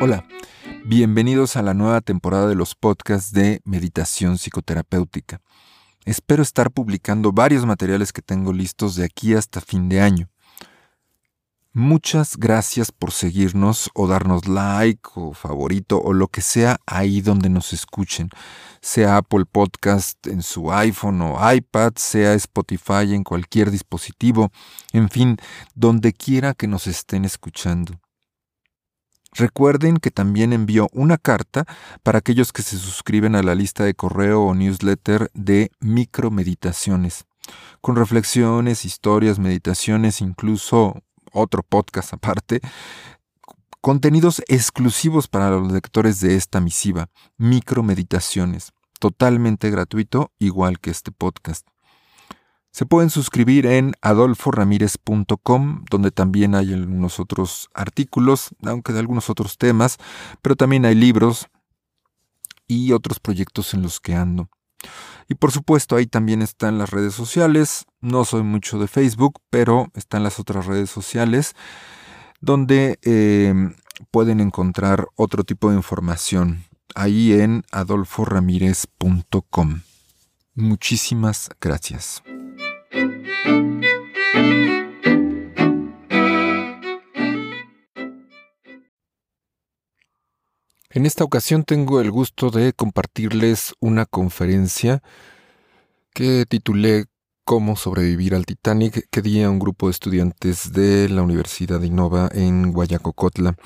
Hola, bienvenidos a la nueva temporada de los podcasts de Meditación Psicoterapéutica. Espero estar publicando varios materiales que tengo listos de aquí hasta fin de año. Muchas gracias por seguirnos o darnos like o favorito o lo que sea ahí donde nos escuchen, sea Apple Podcast en su iPhone o iPad, sea Spotify en cualquier dispositivo, en fin, donde quiera que nos estén escuchando. Recuerden que también envío una carta para aquellos que se suscriben a la lista de correo o newsletter de micromeditaciones, con reflexiones, historias, meditaciones, incluso otro podcast aparte, contenidos exclusivos para los lectores de esta misiva, micromeditaciones, totalmente gratuito, igual que este podcast. Se pueden suscribir en adolforamirez.com, donde también hay algunos otros artículos, aunque de algunos otros temas, pero también hay libros y otros proyectos en los que ando. Y por supuesto ahí también están las redes sociales. No soy mucho de Facebook, pero están las otras redes sociales donde em, pueden encontrar otro tipo de información. Ahí en adolforamirez.com. Muchísimas gracias. En esta ocasión tengo el gusto de compartirles una conferencia que titulé Cómo sobrevivir al Titanic que di a un grupo de estudiantes de la Universidad de Innova en Guayacocotla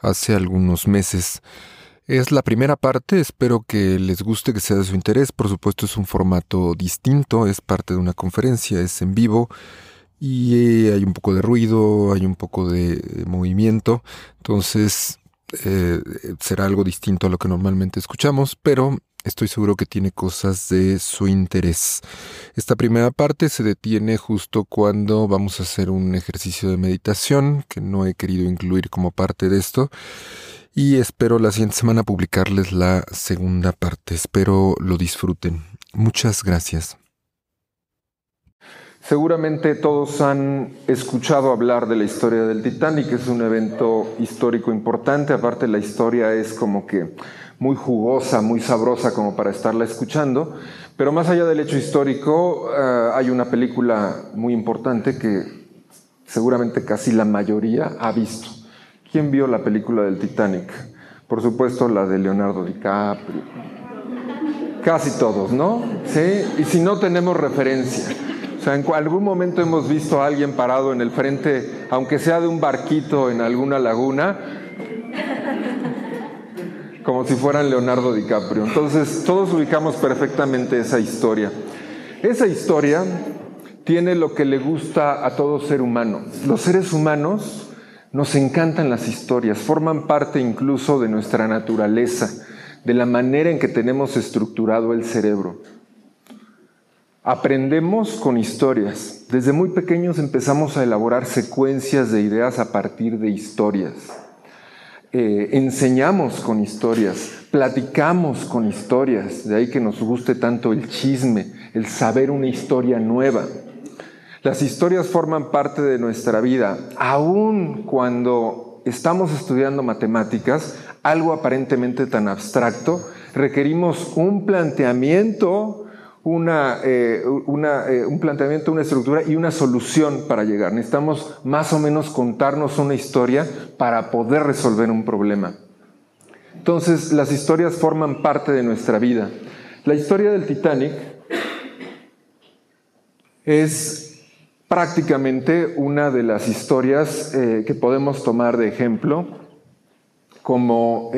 hace algunos meses. Es la primera parte, espero que les guste, que sea de su interés. Por supuesto es un formato distinto, es parte de una conferencia, es en vivo y hay un poco de ruido, hay un poco de movimiento. Entonces eh, será algo distinto a lo que normalmente escuchamos, pero estoy seguro que tiene cosas de su interés. Esta primera parte se detiene justo cuando vamos a hacer un ejercicio de meditación que no he querido incluir como parte de esto. Y espero la siguiente semana publicarles la segunda parte. Espero lo disfruten. Muchas gracias. Seguramente todos han escuchado hablar de la historia del Titanic, es un evento histórico importante, aparte la historia es como que muy jugosa, muy sabrosa como para estarla escuchando, pero más allá del hecho histórico eh, hay una película muy importante que seguramente casi la mayoría ha visto. ¿Quién vio la película del Titanic? Por supuesto la de Leonardo DiCaprio. Casi todos, ¿no? Sí, y si no tenemos referencia. O sea, en algún momento hemos visto a alguien parado en el frente, aunque sea de un barquito en alguna laguna, como si fueran Leonardo DiCaprio. Entonces, todos ubicamos perfectamente esa historia. Esa historia tiene lo que le gusta a todo ser humano. Los seres humanos nos encantan las historias, forman parte incluso de nuestra naturaleza, de la manera en que tenemos estructurado el cerebro. Aprendemos con historias. Desde muy pequeños empezamos a elaborar secuencias de ideas a partir de historias. Eh, enseñamos con historias, platicamos con historias, de ahí que nos guste tanto el chisme, el saber una historia nueva. Las historias forman parte de nuestra vida, aun cuando estamos estudiando matemáticas, algo aparentemente tan abstracto, requerimos un planteamiento una, eh, eh, un planteamiento, una estructura y una solución para llegar. Necesitamos más o menos contarnos una historia para poder resolver un problema. Entonces, las historias forman parte de nuestra vida. La historia del Titanic es prácticamente una de las historias eh, que podemos tomar de ejemplo como,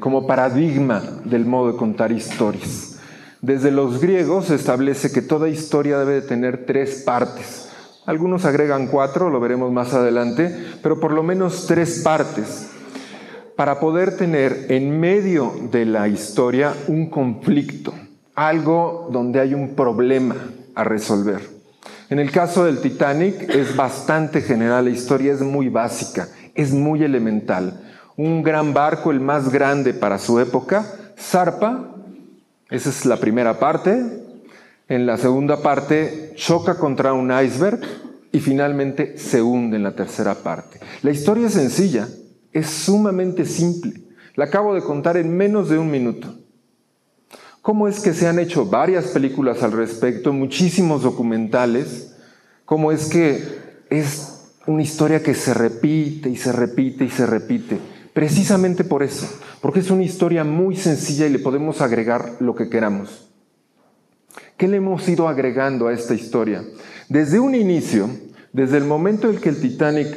como paradigma del modo de contar historias. Desde los griegos se establece que toda historia debe de tener tres partes. Algunos agregan cuatro, lo veremos más adelante, pero por lo menos tres partes para poder tener en medio de la historia un conflicto, algo donde hay un problema a resolver. En el caso del Titanic es bastante general, la historia es muy básica, es muy elemental. Un gran barco, el más grande para su época, zarpa esa es la primera parte. En la segunda parte choca contra un iceberg y finalmente se hunde en la tercera parte. La historia es sencilla, es sumamente simple. La acabo de contar en menos de un minuto. ¿Cómo es que se han hecho varias películas al respecto, muchísimos documentales? ¿Cómo es que es una historia que se repite y se repite y se repite? Precisamente por eso, porque es una historia muy sencilla y le podemos agregar lo que queramos. ¿Qué le hemos ido agregando a esta historia? Desde un inicio, desde el momento en que el Titanic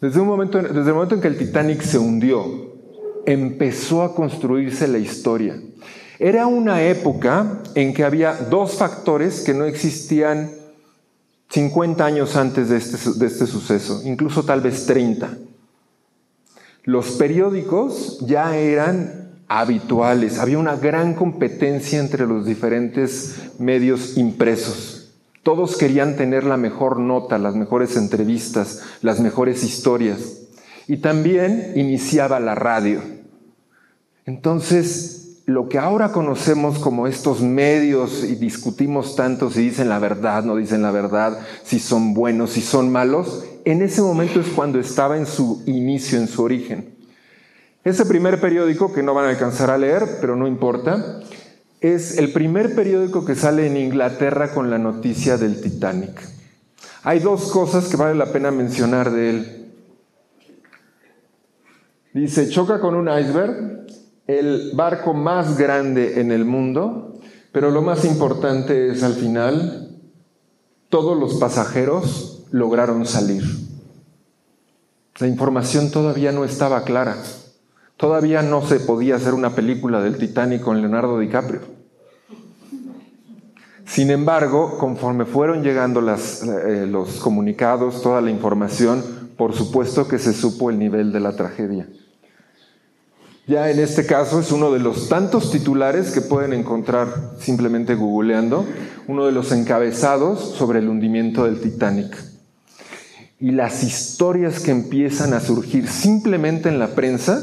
desde, momento, desde el momento en que el Titanic se hundió, empezó a construirse la historia. Era una época en que había dos factores que no existían 50 años antes de este, de este suceso, incluso tal vez 30. Los periódicos ya eran habituales, había una gran competencia entre los diferentes medios impresos. Todos querían tener la mejor nota, las mejores entrevistas, las mejores historias. Y también iniciaba la radio. Entonces, lo que ahora conocemos como estos medios y discutimos tanto si dicen la verdad, no dicen la verdad, si son buenos, si son malos, en ese momento es cuando estaba en su inicio, en su origen. Ese primer periódico, que no van a alcanzar a leer, pero no importa, es el primer periódico que sale en Inglaterra con la noticia del Titanic. Hay dos cosas que vale la pena mencionar de él. Dice, choca con un iceberg, el barco más grande en el mundo, pero lo más importante es al final, todos los pasajeros lograron salir. La información todavía no estaba clara. Todavía no se podía hacer una película del Titanic con Leonardo DiCaprio. Sin embargo, conforme fueron llegando eh, los comunicados, toda la información, por supuesto que se supo el nivel de la tragedia. Ya en este caso es uno de los tantos titulares que pueden encontrar simplemente googleando, uno de los encabezados sobre el hundimiento del Titanic. Y las historias que empiezan a surgir simplemente en la prensa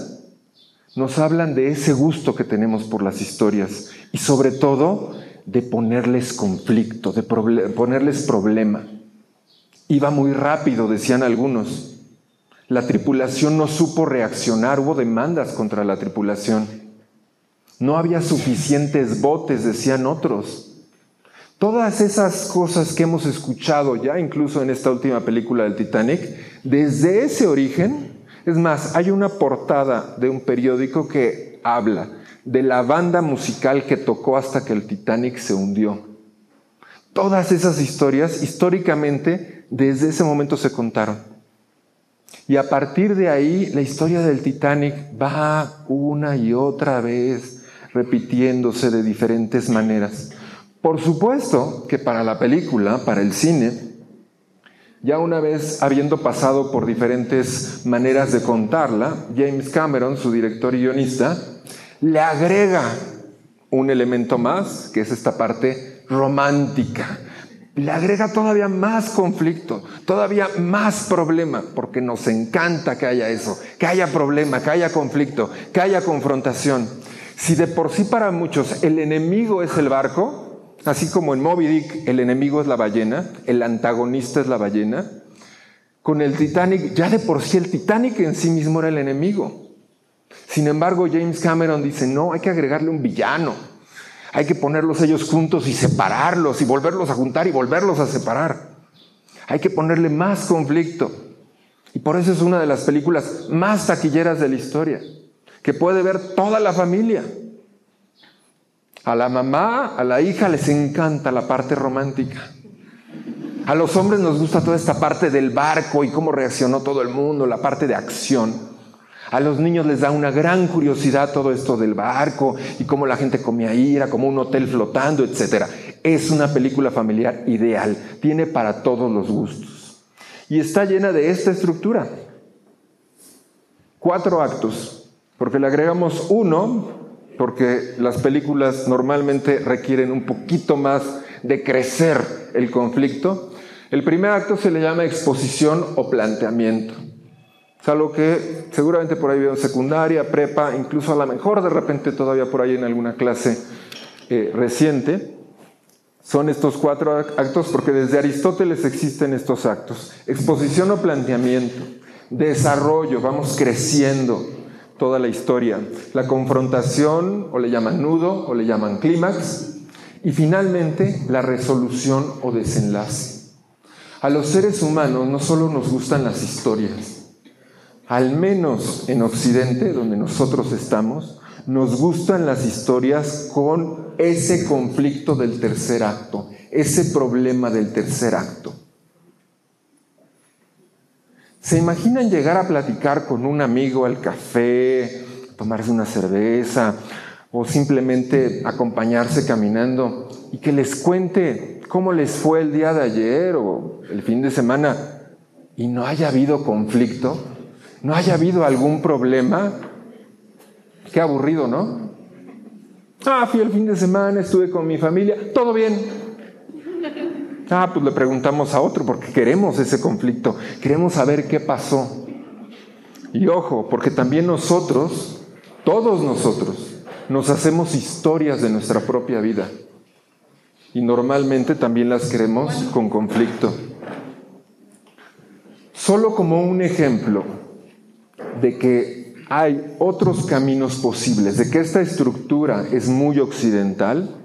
nos hablan de ese gusto que tenemos por las historias y sobre todo de ponerles conflicto, de ponerles problema. Iba muy rápido, decían algunos. La tripulación no supo reaccionar, hubo demandas contra la tripulación. No había suficientes botes, decían otros. Todas esas cosas que hemos escuchado ya incluso en esta última película del Titanic, desde ese origen es más, hay una portada de un periódico que habla de la banda musical que tocó hasta que el Titanic se hundió. Todas esas historias históricamente desde ese momento se contaron. Y a partir de ahí la historia del Titanic va una y otra vez repitiéndose de diferentes maneras. Por supuesto que para la película, para el cine, ya una vez habiendo pasado por diferentes maneras de contarla, James Cameron, su director y guionista, le agrega un elemento más, que es esta parte romántica. Le agrega todavía más conflicto, todavía más problema, porque nos encanta que haya eso, que haya problema, que haya conflicto, que haya confrontación. Si de por sí para muchos el enemigo es el barco, Así como en Moby Dick el enemigo es la ballena, el antagonista es la ballena, con el Titanic, ya de por sí el Titanic en sí mismo era el enemigo. Sin embargo, James Cameron dice, no, hay que agregarle un villano. Hay que ponerlos ellos juntos y separarlos y volverlos a juntar y volverlos a separar. Hay que ponerle más conflicto. Y por eso es una de las películas más taquilleras de la historia, que puede ver toda la familia. A la mamá, a la hija les encanta la parte romántica. A los hombres nos gusta toda esta parte del barco y cómo reaccionó todo el mundo, la parte de acción. A los niños les da una gran curiosidad todo esto del barco y cómo la gente comía ira, como un hotel flotando, etc. Es una película familiar ideal, tiene para todos los gustos. Y está llena de esta estructura. Cuatro actos, porque le agregamos uno porque las películas normalmente requieren un poquito más de crecer el conflicto. El primer acto se le llama exposición o planteamiento. Es algo que seguramente por ahí veo secundaria, prepa, incluso a lo mejor de repente todavía por ahí en alguna clase eh, reciente son estos cuatro actos porque desde Aristóteles existen estos actos. Exposición o planteamiento, desarrollo, vamos creciendo toda la historia. La confrontación o le llaman nudo o le llaman clímax. Y finalmente la resolución o desenlace. A los seres humanos no solo nos gustan las historias, al menos en Occidente, donde nosotros estamos, nos gustan las historias con ese conflicto del tercer acto, ese problema del tercer acto. ¿Se imaginan llegar a platicar con un amigo al café, tomarse una cerveza o simplemente acompañarse caminando y que les cuente cómo les fue el día de ayer o el fin de semana y no haya habido conflicto? ¿No haya habido algún problema? Qué aburrido, ¿no? Ah, fui el fin de semana, estuve con mi familia, todo bien. Ah, pues le preguntamos a otro porque queremos ese conflicto, queremos saber qué pasó. Y ojo, porque también nosotros, todos nosotros, nos hacemos historias de nuestra propia vida. Y normalmente también las queremos con conflicto. Solo como un ejemplo de que hay otros caminos posibles, de que esta estructura es muy occidental,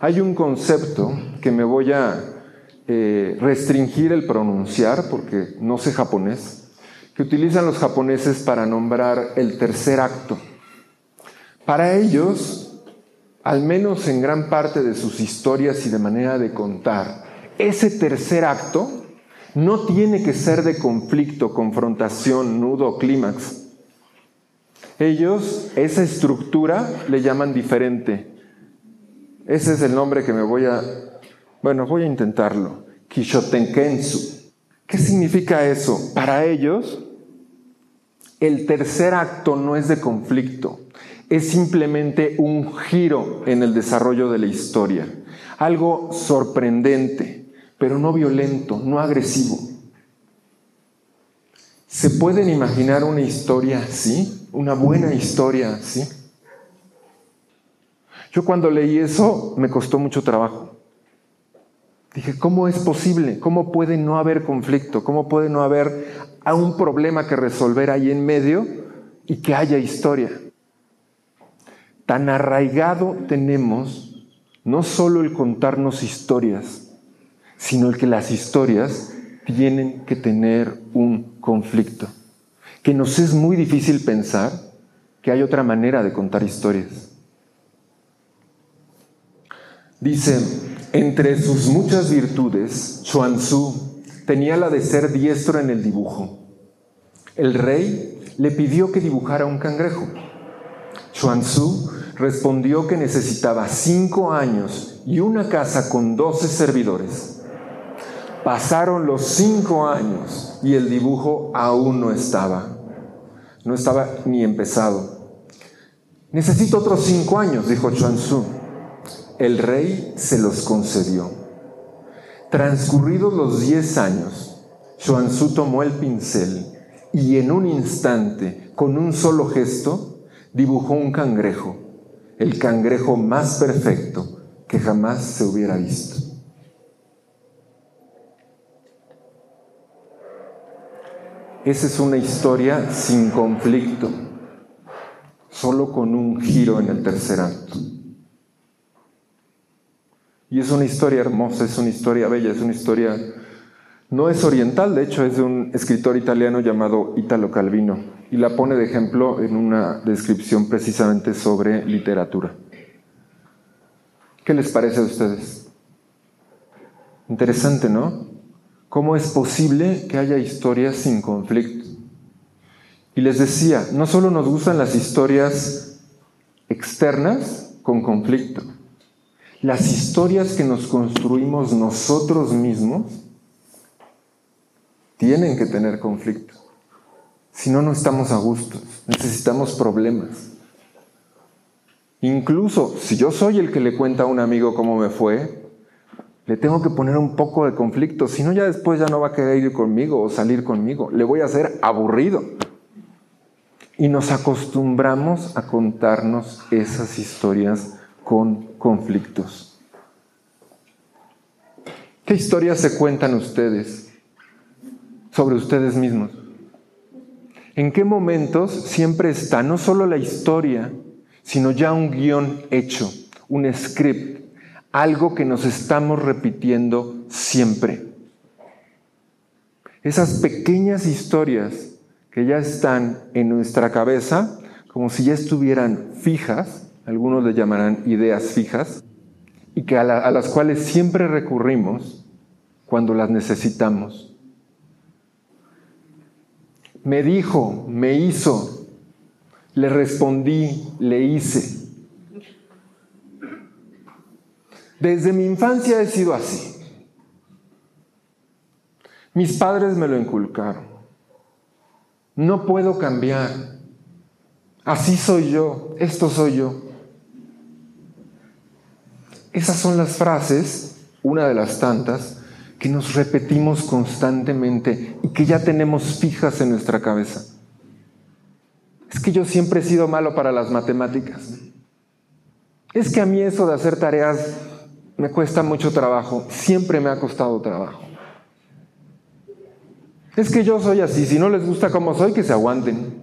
hay un concepto que me voy a eh, restringir el pronunciar porque no sé japonés, que utilizan los japoneses para nombrar el tercer acto. Para ellos, al menos en gran parte de sus historias y de manera de contar, ese tercer acto no tiene que ser de conflicto, confrontación, nudo, clímax ellos esa estructura le llaman diferente. Ese es el nombre que me voy a... Bueno, voy a intentarlo. Kishotenkensu. ¿Qué significa eso? Para ellos, el tercer acto no es de conflicto, es simplemente un giro en el desarrollo de la historia. Algo sorprendente, pero no violento, no agresivo. ¿Se pueden imaginar una historia así? una buena historia, ¿sí? Yo cuando leí eso me costó mucho trabajo. Dije, ¿cómo es posible? ¿Cómo puede no haber conflicto? ¿Cómo puede no haber un problema que resolver ahí en medio y que haya historia? Tan arraigado tenemos no solo el contarnos historias, sino el que las historias tienen que tener un conflicto que nos es muy difícil pensar que hay otra manera de contar historias. Dice, entre sus muchas virtudes, Chuanzú tenía la de ser diestro en el dibujo. El rey le pidió que dibujara un cangrejo. Chuanzú respondió que necesitaba cinco años y una casa con doce servidores. Pasaron los cinco años y el dibujo aún no estaba. No estaba ni empezado. Necesito otros cinco años, dijo Chuanzú. El rey se los concedió. Transcurridos los diez años, Chuanzú tomó el pincel y en un instante, con un solo gesto, dibujó un cangrejo, el cangrejo más perfecto que jamás se hubiera visto. Esa es una historia sin conflicto, solo con un giro en el tercer acto. Y es una historia hermosa, es una historia bella, es una historia... No es oriental, de hecho es de un escritor italiano llamado Italo Calvino y la pone de ejemplo en una descripción precisamente sobre literatura. ¿Qué les parece a ustedes? Interesante, ¿no? ¿Cómo es posible que haya historias sin conflicto? Y les decía, no solo nos gustan las historias externas con conflicto, las historias que nos construimos nosotros mismos tienen que tener conflicto. Si no, no estamos a gusto, necesitamos problemas. Incluso si yo soy el que le cuenta a un amigo cómo me fue, le tengo que poner un poco de conflicto, si no ya después ya no va a querer ir conmigo o salir conmigo, le voy a hacer aburrido. Y nos acostumbramos a contarnos esas historias con conflictos. ¿Qué historias se cuentan ustedes sobre ustedes mismos? ¿En qué momentos siempre está no solo la historia, sino ya un guion hecho, un script, algo que nos estamos repitiendo siempre? Esas pequeñas historias que ya están en nuestra cabeza, como si ya estuvieran fijas, algunos le llamarán ideas fijas, y que a, a las cuales siempre recurrimos cuando las necesitamos. Me dijo, me hizo, le respondí, le hice. Desde mi infancia he sido así. Mis padres me lo inculcaron. No puedo cambiar. Así soy yo, esto soy yo. Esas son las frases, una de las tantas, que nos repetimos constantemente y que ya tenemos fijas en nuestra cabeza. Es que yo siempre he sido malo para las matemáticas. Es que a mí eso de hacer tareas me cuesta mucho trabajo, siempre me ha costado trabajo. Es que yo soy así, si no les gusta como soy, que se aguanten.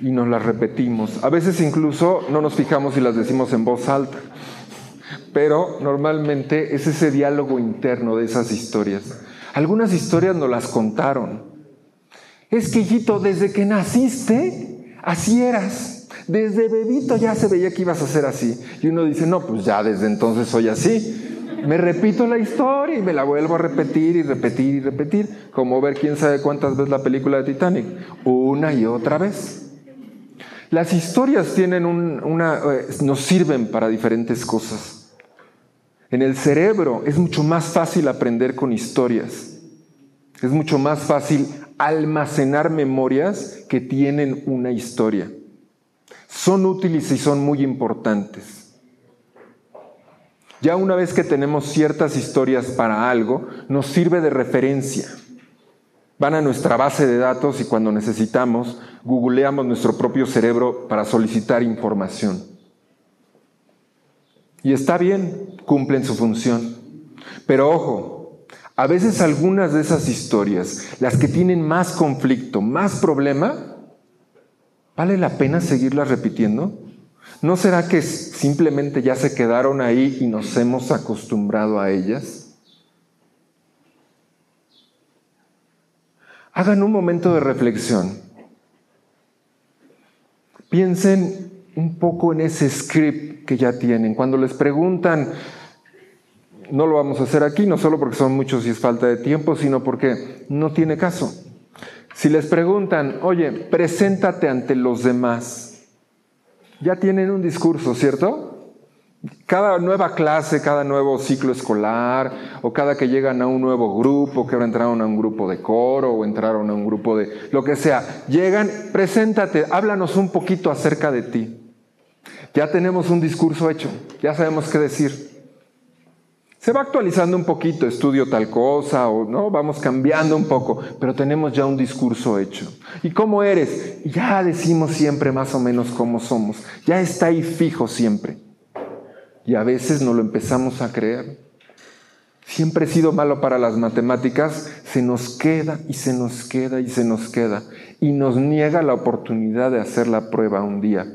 Y nos las repetimos. A veces incluso no nos fijamos y las decimos en voz alta. Pero normalmente es ese diálogo interno de esas historias. Algunas historias nos las contaron. Es que, hijito, desde que naciste, así eras. Desde bebito ya se veía que ibas a ser así. Y uno dice, no, pues ya desde entonces soy así. Me repito la historia y me la vuelvo a repetir y repetir y repetir. Como ver quién sabe cuántas veces la película de Titanic. Una y otra vez. Las historias tienen una, eh, nos sirven para diferentes cosas. En el cerebro es mucho más fácil aprender con historias. Es mucho más fácil almacenar memorias que tienen una historia son útiles y son muy importantes. Ya una vez que tenemos ciertas historias para algo, nos sirve de referencia. Van a nuestra base de datos y cuando necesitamos, googleamos nuestro propio cerebro para solicitar información. Y está bien, cumplen su función. Pero ojo, a veces algunas de esas historias, las que tienen más conflicto, más problema, ¿Vale la pena seguirlas repitiendo? ¿No será que simplemente ya se quedaron ahí y nos hemos acostumbrado a ellas? Hagan un momento de reflexión. Piensen un poco en ese script que ya tienen. Cuando les preguntan, no lo vamos a hacer aquí, no solo porque son muchos y es falta de tiempo, sino porque no tiene caso. Si les preguntan, oye, preséntate ante los demás, ya tienen un discurso, ¿cierto? Cada nueva clase, cada nuevo ciclo escolar, o cada que llegan a un nuevo grupo, que ahora entraron a un grupo de coro, o entraron a un grupo de lo que sea, llegan, preséntate, háblanos un poquito acerca de ti. Ya tenemos un discurso hecho, ya sabemos qué decir. Se va actualizando un poquito, estudio tal cosa, o no, vamos cambiando un poco, pero tenemos ya un discurso hecho. ¿Y cómo eres? Ya decimos siempre más o menos cómo somos. Ya está ahí fijo siempre. Y a veces no lo empezamos a creer. Siempre he sido malo para las matemáticas, se nos queda y se nos queda y se nos queda. Y nos niega la oportunidad de hacer la prueba un día.